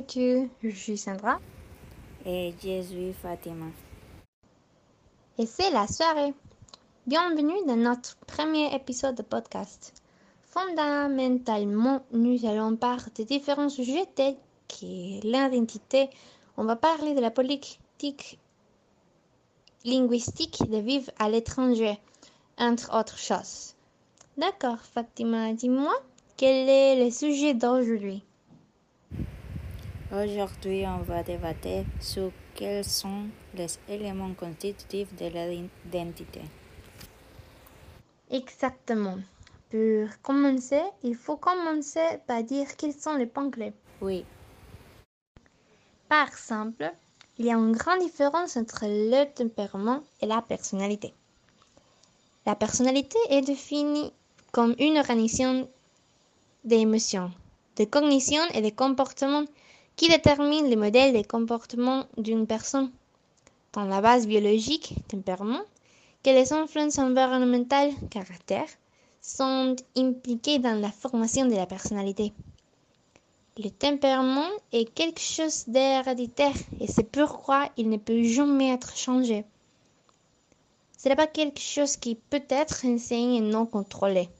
vas-tu Je suis Sandra. Et je suis Fatima. Et c'est la soirée. Bienvenue dans notre premier épisode de podcast. Fondamentalement, nous allons parler de différents sujets tels que l'identité. On va parler de la politique linguistique de vivre à l'étranger, entre autres choses. D'accord, Fatima, dis-moi, quel est le sujet d'aujourd'hui? Aujourd'hui, on va débattre sur quels sont les éléments constitutifs de l'identité. Exactement. Pour commencer, il faut commencer par dire quels sont les points clés. Oui. Par exemple, il y a une grande différence entre le tempérament et la personnalité. La personnalité est définie comme une organisation d'émotions, de cognition et de comportement qui détermine le modèle de comportement d'une personne? Dans la base biologique, tempérament, que les influences environnementales, caractère, sont impliquées dans la formation de la personnalité. Le tempérament est quelque chose d'héréditaire et c'est pourquoi il ne peut jamais être changé. Ce n'est pas quelque chose qui peut être enseigné et non contrôlé.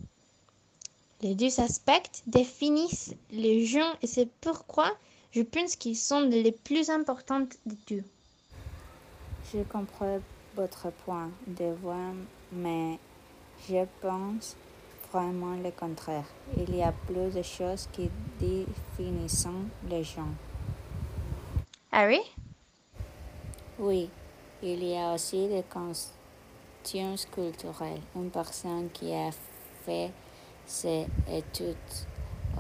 Les deux aspects définissent les gens et c'est pourquoi je pense qu'ils sont les plus importants de tous. Je comprends votre point de vue, mais je pense vraiment le contraire. Il y a plus de choses qui définissent les gens. Ah oui? Oui, il y a aussi des questions culturelles. Une personne qui a fait ses études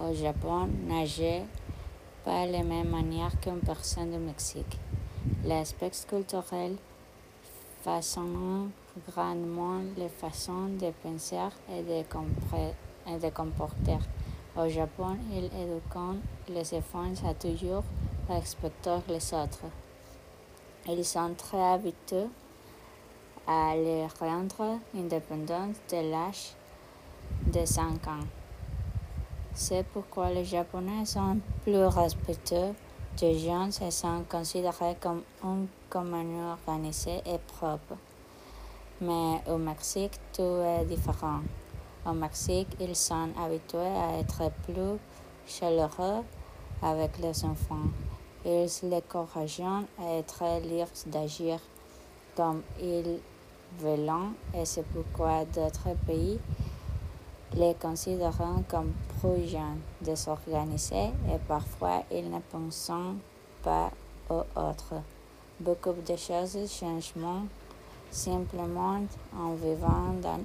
au Japon nageait pas de la même manière qu'une personne du Mexique. L'aspect culturel façonnant grandement les façons de penser et de, et de comporter. Au Japon, ils éduquent les enfants à toujours respecter les autres. Ils sont très habitués à les rendre indépendants de l'âge de 5 ans. C'est pourquoi les Japonais sont plus respectueux des jeunes et sont considérés comme une communauté organisée et propre. Mais au Mexique, tout est différent. Au Mexique, ils sont habitués à être plus chaleureux avec les enfants. Ils les encouragent à être libres d'agir comme ils veulent et c'est pourquoi d'autres pays les considèrent comme trop jeunes, désorganisés et parfois ils ne pensent pas aux autres. Beaucoup de choses changent simplement en vivant dans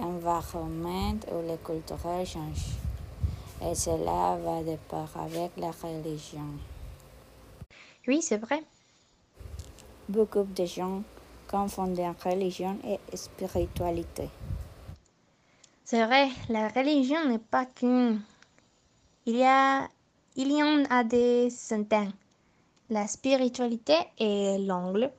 un environnement où les cultures changent. Et cela va de part avec la religion. Oui, c'est vrai. Beaucoup de gens confondent religion et spiritualité. C'est vrai, la religion n'est pas qu'une. Il y, a, il en a des centaines. La spiritualité est l'angle.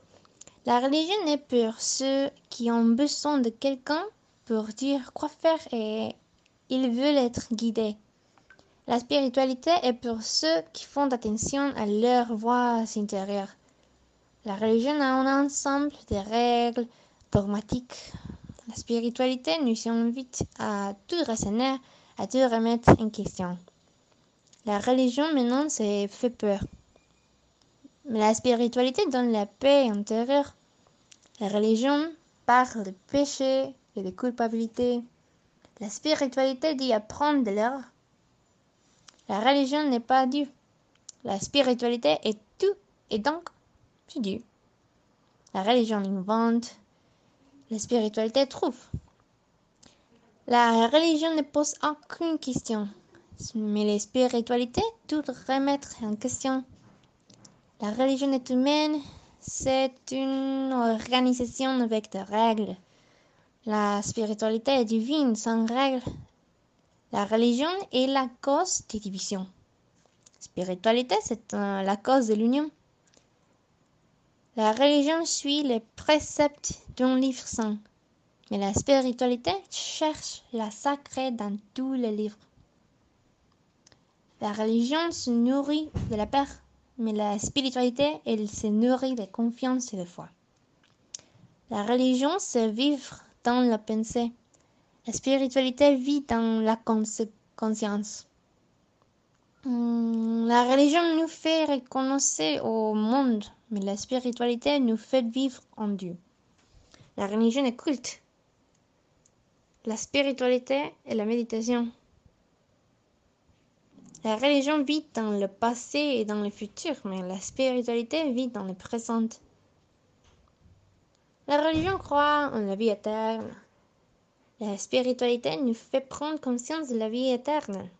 La religion est pour ceux qui ont besoin de quelqu'un pour dire quoi faire et ils veulent être guidés. La spiritualité est pour ceux qui font attention à leur voix intérieure. La religion a un ensemble de règles dogmatiques la spiritualité nous invite à tout raisonner, à tout remettre en question. La religion maintenant, c'est fait peur. Mais la spiritualité donne la paix intérieure. La religion parle de péché et de culpabilité. La spiritualité dit apprendre de l'erreur. La religion n'est pas Dieu. La spiritualité est tout et donc c'est Dieu. La religion invente, la spiritualité trouve. La religion ne pose aucune question, mais la spiritualité tout remettre en question. La religion est humaine, c'est une organisation avec des règles. La spiritualité est divine sans règles. La religion est la cause des divisions. Spiritualité, c'est la cause de l'union. La religion suit les préceptes d'un livre saint, mais la spiritualité cherche la sacrée dans tous les livres. La religion se nourrit de la peur mais la spiritualité, elle se nourrit de confiance et de foi. La religion, c'est vivre dans la pensée. La spiritualité vit dans la conscience. Hmm, la religion nous fait reconnaître au monde, mais la spiritualité nous fait vivre en Dieu. La religion est culte. La spiritualité est la méditation. La religion vit dans le passé et dans le futur, mais la spiritualité vit dans le présent. La religion croit en la vie éternelle. La spiritualité nous fait prendre conscience de la vie éternelle.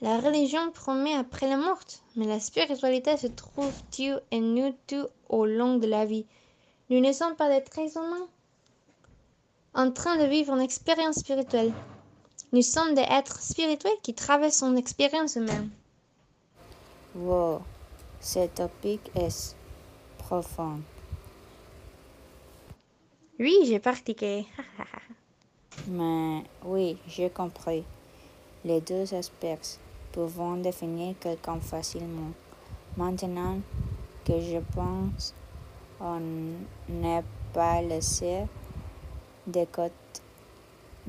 La religion promet après la mort, mais la spiritualité se trouve Dieu et nous tout au long de la vie? Nous ne sommes pas des êtres humains en train de vivre une expérience spirituelle. Nous sommes des êtres spirituels qui traversent une expérience humaine. Wow, ce topic est profond. Oui, j'ai pratiqué. Mais oui, j'ai compris. Les deux aspects pouvons définir quelqu'un facilement. Maintenant que je pense, on n'est pas laissé de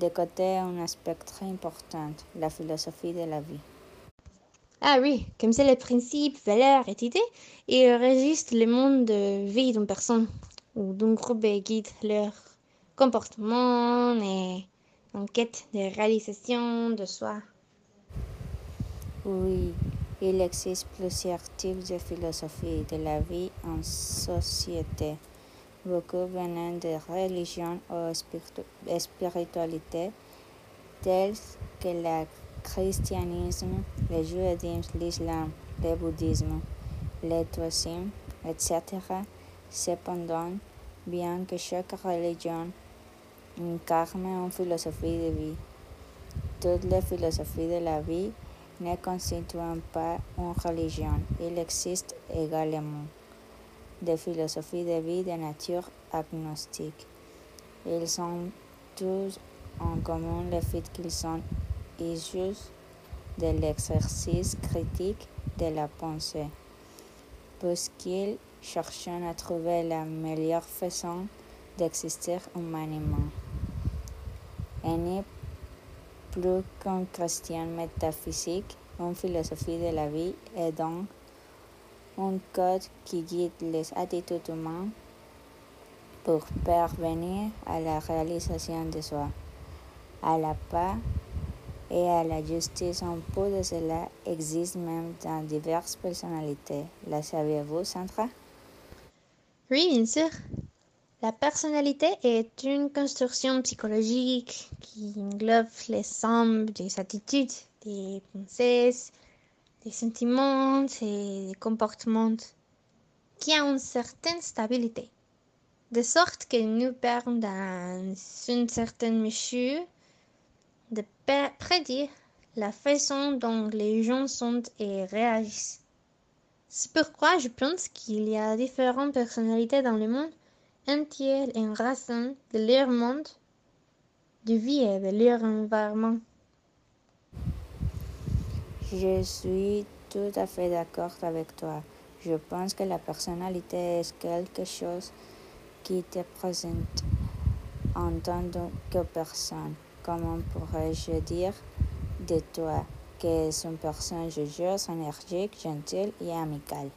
côté un aspect très important, la philosophie de la vie. Ah oui, comme c'est les principes, valeurs et idées, ils régissent le monde de vie d'une personne ou d'un groupe et guident leur comportement et en quête de réalisation de soi. Oui, il existe plusieurs types de philosophie de la vie en société beaucoup venant de religions ou spiritualités telles que le christianisme, le judaïsme, l'islam, le bouddhisme, le etc. Cependant, bien que chaque religion incarne une philosophie de vie, toutes les philosophies de la vie ne constituent pas une religion. Il existe également de philosophie de vie de nature agnostique. Ils ont tous en commun le fait qu'ils sont issus de l'exercice critique de la pensée, puisqu'ils cherchent à trouver la meilleure façon d'exister humainement. Plus qu'un chrétien métaphysique, une philosophie de la vie est donc un code qui guide les attitudes humaines pour parvenir à la réalisation de soi, à la paix et à la justice. Un peu de cela existe même dans diverses personnalités. La saviez-vous, Sandra? Oui, bien sûr. La personnalité est une construction psychologique qui englobe l'ensemble des attitudes, des pensées, des sentiments et des comportements qui ont une certaine stabilité, de sorte que nous perdons dans une certaine mesure de prédire la façon dont les gens sont et réagissent. C'est pourquoi je pense qu'il y a différentes personnalités dans le monde entier en raison de leur monde de vie et de leur environnement. Je suis tout à fait d'accord avec toi. Je pense que la personnalité est quelque chose qui te présente en tant que personne. Comment pourrais-je dire de toi que es une personne joyeuse, énergique, gentille et amicale?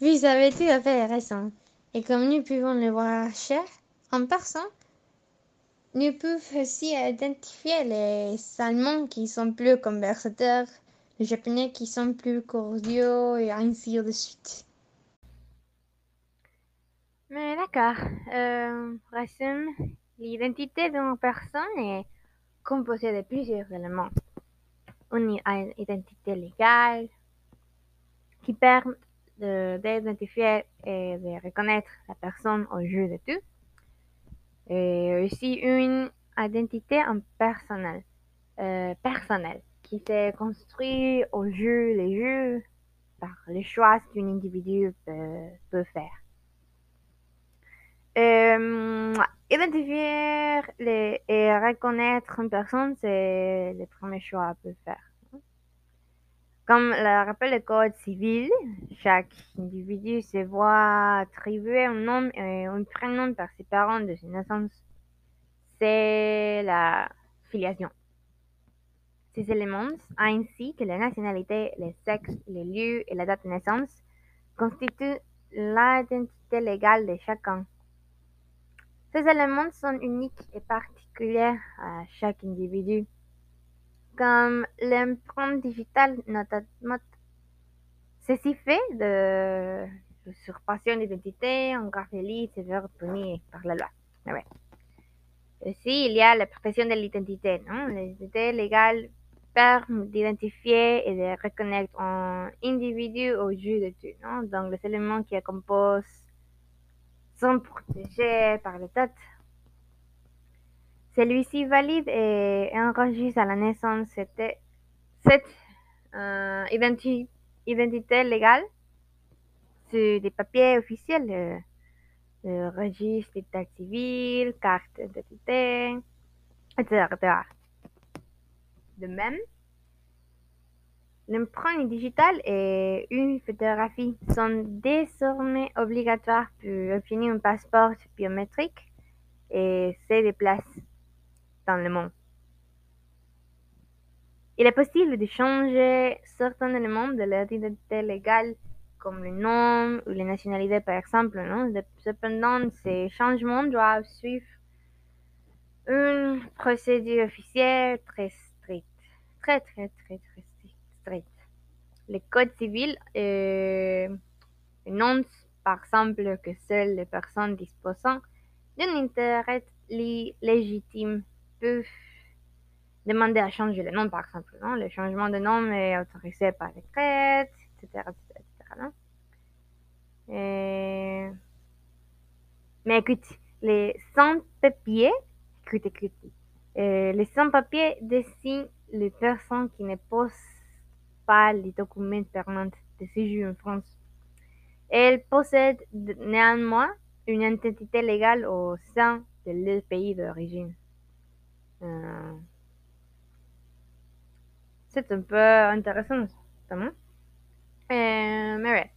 Vous avez tout à fait raison. Et comme nous pouvons le voir cher en personne, nous pouvons aussi identifier les Allemands qui sont plus conversateurs, les Japonais qui sont plus cordiaux et ainsi de suite. Mais d'accord. Euh, l'identité d'une personne est composée de plusieurs éléments. Une identité légale qui permet d'identifier et de reconnaître la personne au jeu de tout et aussi une identité personnelle, euh, personnelle qui s'est construite au jeu les jeux par les choix qu'un individu peut, faire. Euh, identifier les, et reconnaître une personne, c'est le premier choix à peut faire. Comme le rappelle le code civil, chaque individu se voit attribuer un nom et un prénom par ses parents de sa naissance. C'est la filiation. Ces éléments, ainsi que la nationalité, le sexe, le lieu et la date de naissance, constituent l'identité légale de chacun. Ces éléments sont uniques et particuliers à chaque individu, comme l'empreinte digitale notamment. Ceci fait de l'usurpation d'identité en graphélie sévère punie par la loi. Ah ouais. Aussi, il y a la protection de l'identité. L'identité légale permet d'identifier et de reconnaître un individu au jeu de tout. Non? Donc, les éléments qui la composent sont protégés par l'État. Celui-ci valide et enregistre à la naissance cette, euh, identi- identité légale sur des papiers officiels, le, le registre d'état civil, carte d'identité, etc., etc. De même, l'empreinte digitale et une photographie sont désormais obligatoires pour obtenir un passeport biométrique et se déplacer le monde. Il est possible de changer certains éléments de l'identité légale, comme le nom ou la nationalité par exemple. Cependant, ces changements doivent suivre une procédure officielle très stricte. Très, très, très, très stricte. Le Code civil euh, énonce par exemple que seules les personnes disposant d'un intérêt légitime peuvent demander à changer le nom, par exemple. Non? Le changement de nom est autorisé par décret, etc. etc., etc.. Mais écoute, les sans-papiers, écoute, écoute, euh, les sans-papiers désignent les personnes qui ne posent pas les documents permanents de séjour en France. Elles possèdent néanmoins une identité légale au sein de leur pays d'origine. Euh, c'est un peu intéressant, justement. Euh, mais ouais.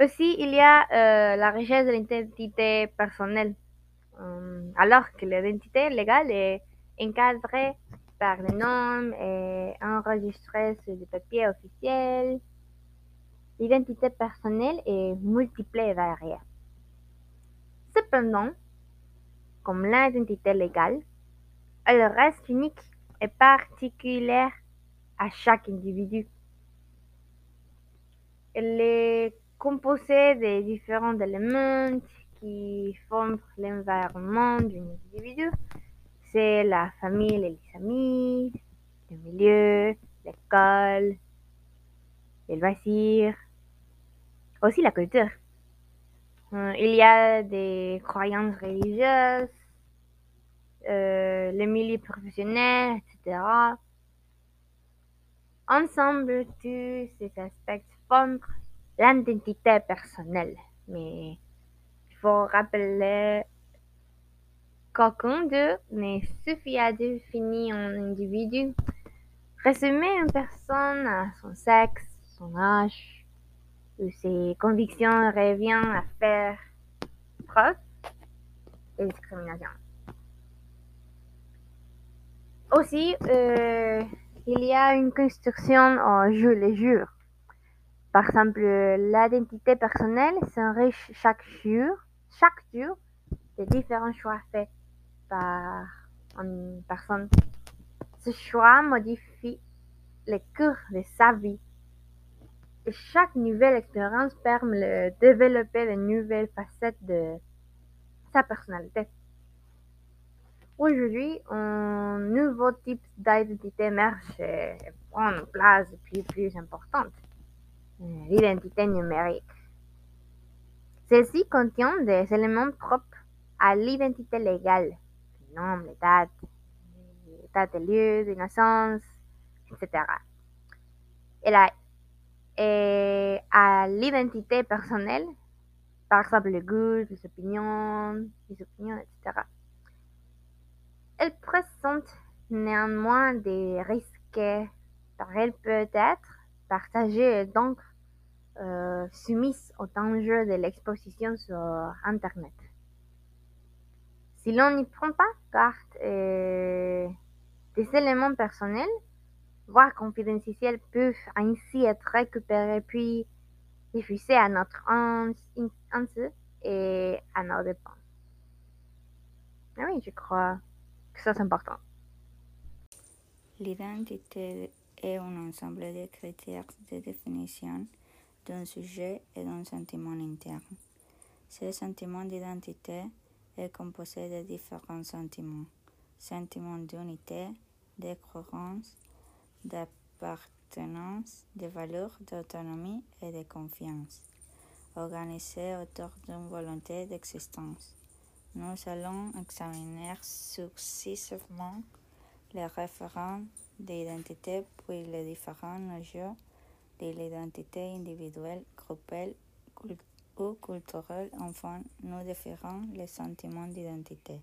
Aussi, il y a euh, la richesse de l'identité personnelle. Alors que l'identité légale est encadrée par les normes et enregistrée sur des papiers officiels, l'identité personnelle est multiple et variée. Cependant, comme l'identité légale, elle reste unique et particulière à chaque individu. Elle est composée de différents éléments qui forment l'environnement d'un individu. C'est la famille et les amis, le milieu, l'école, les loisirs, aussi la culture. Euh, il y a des croyances religieuses, euh, le milieu professionnel, etc. Ensemble, tous ces aspects forment l'identité personnelle. Mais il faut rappeler qu'aucun d'eux ne suffit à définir un individu. Résumer une personne à son sexe, son âge ou ses convictions revient à faire preuve de discrimination. Aussi, euh, il y a une construction au jour le jour. Par exemple, l'identité personnelle s'enrichit chaque jour, chaque jour de différents choix faits par une personne. Ce choix modifie le cours de sa vie. Chaque nouvelle expérience permet de développer de nouvelles facettes de sa personnalité. Aujourd'hui, un nouveau type d'identité émerge et prend une place plus plus importante, l'identité numérique. Celle-ci contient des éléments propres à l'identité légale, le nom, les dates, dates de lieu, de naissance, etc. Et, la, et à l'identité personnelle, par exemple les goûts, les opinions, les opinions, etc. Elle présente néanmoins des risques car elle peut être partagée et donc euh, soumise au danger de l'exposition sur Internet. Si l'on n'y prend pas garde, euh, des éléments personnels, voire confidentiels, peuvent ainsi être récupérés puis diffusés à notre insu et à nos dépens. Ah oui, je crois que ça c'est important. L'identité est un ensemble de critères de définition d'un sujet et d'un sentiment interne. Ce sentiment d'identité est composé de différents sentiments. Sentiments d'unité, de cohérence, d'appartenance, de valeur, d'autonomie et de confiance, organisés autour d'une volonté d'existence. Nous allons examiner successivement les référents d'identité puis les différents niveaux de l'identité individuelle, groupelle ou culturelle. Enfin, nous définirons les sentiments d'identité.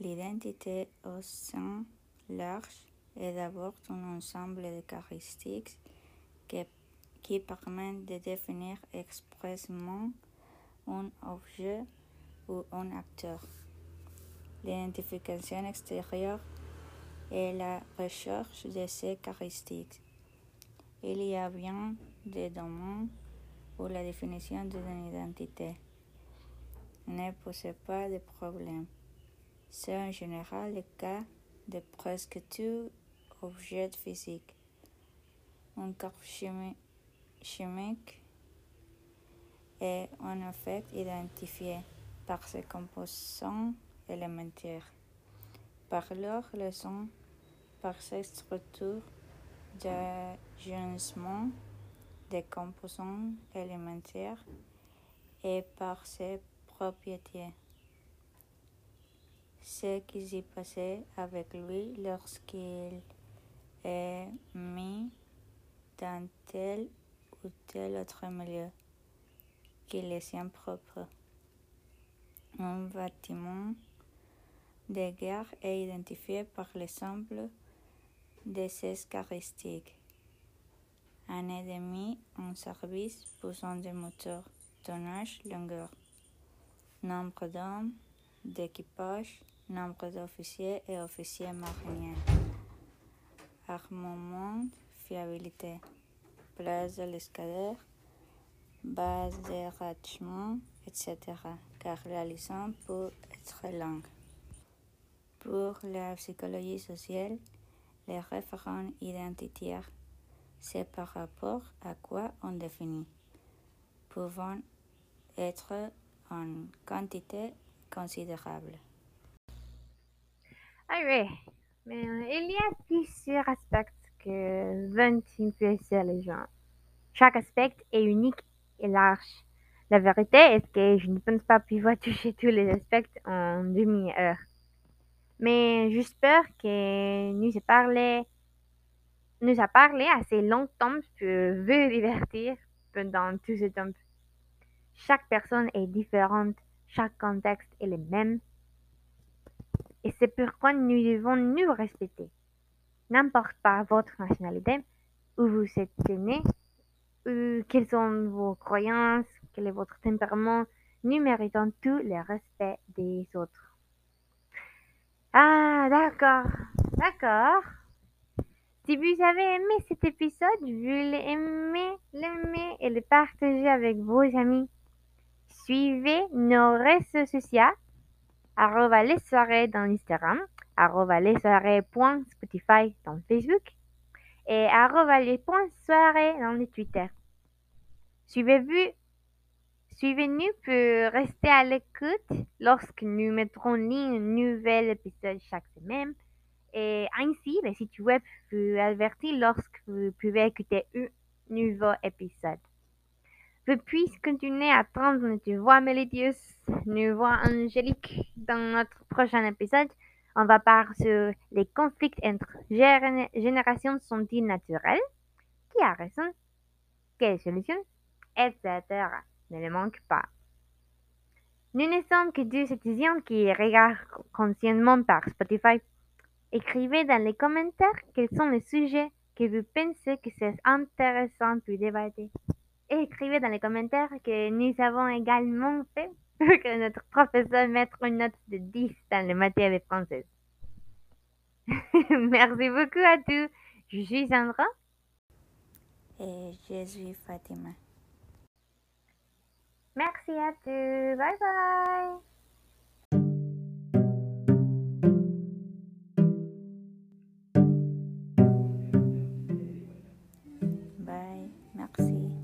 L'identité au sens large est d'abord un ensemble de caractéristiques qui, permettent de définir expressément un objet ou un acteur. L'identification extérieure est la recherche de ces caractéristiques. Il y a bien des domaines où la définition d'une identité ne pose pas de problème. C'est en général le cas de presque tout objet physique. Un corps chimique est en effet identifié par ses composants élémentaires, par leur leçon, par ses structures d'agencement des composants élémentaires et par ses propriétés. Ce qui s'est passé avec lui lorsqu'il est mis dans tel ou tel autre milieu qui est sien propre. Un bâtiment de guerre est identifié par l'ensemble de ses caractéristiques. Un ennemi en service besoin de moteur, tonnage, longueur, nombre d'hommes, d'équipage, nombre d'officiers et officiers mariniers, armement, fiabilité, place de l'escadre, base de rattachement, etc. car la licence peut être longue. Pour la psychologie sociale, les référents identitaires, c'est par rapport à quoi on définit, pouvant être en quantité considérable. Mais il y a plusieurs aspects que veulent influencer les gens. Chaque aspect est unique et large. La vérité est que je ne pense pas pouvoir toucher tous les aspects en demi-heure. Mais j'espère que nous a nous a parlé assez longtemps pour vous divertir pendant tout ce temps. Chaque personne est différente, chaque contexte est le même. Et c'est pourquoi nous devons nous respecter. N'importe pas votre nationalité, où vous êtes né, quelles sont vos croyances, quel est votre tempérament, nous méritons tout le respect des autres. Ah, d'accord, d'accord. Si vous avez aimé cet épisode, vous l'aimez, l'aimer et le partager avec vos amis. Suivez nos réseaux sociaux, arroba les soirées dans Instagram, arroba les soirées.spotify dans Facebook et arroba les soirées dans le Twitter. Suivez-vous Suivez-nous pour rester à l'écoute lorsque nous mettrons en ligne un nouvel épisode chaque semaine. Et ainsi, le site web vous avertit lorsque vous pouvez écouter un nouveau épisode. Vous pouvez continuer à entendre notre voix mélodieuse, nos voix angéliques dans notre prochain épisode. On va parler sur les conflits entre générations sont-ils naturels? Qui a raison? Quelle solution? Etc ne le manque pas. Nous ne sommes que deux étudiants qui regardent consciemment par Spotify. Écrivez dans les commentaires quels sont les sujets que vous pensez que c'est intéressant pour débattre écrivez dans les commentaires que nous avons également fait que notre professeur mette une note de 10 dans les matières de français. Merci beaucoup à tous. Je suis Sandra. Et je suis Fatima. Merci à tous. Bye bye. Bye. Merci.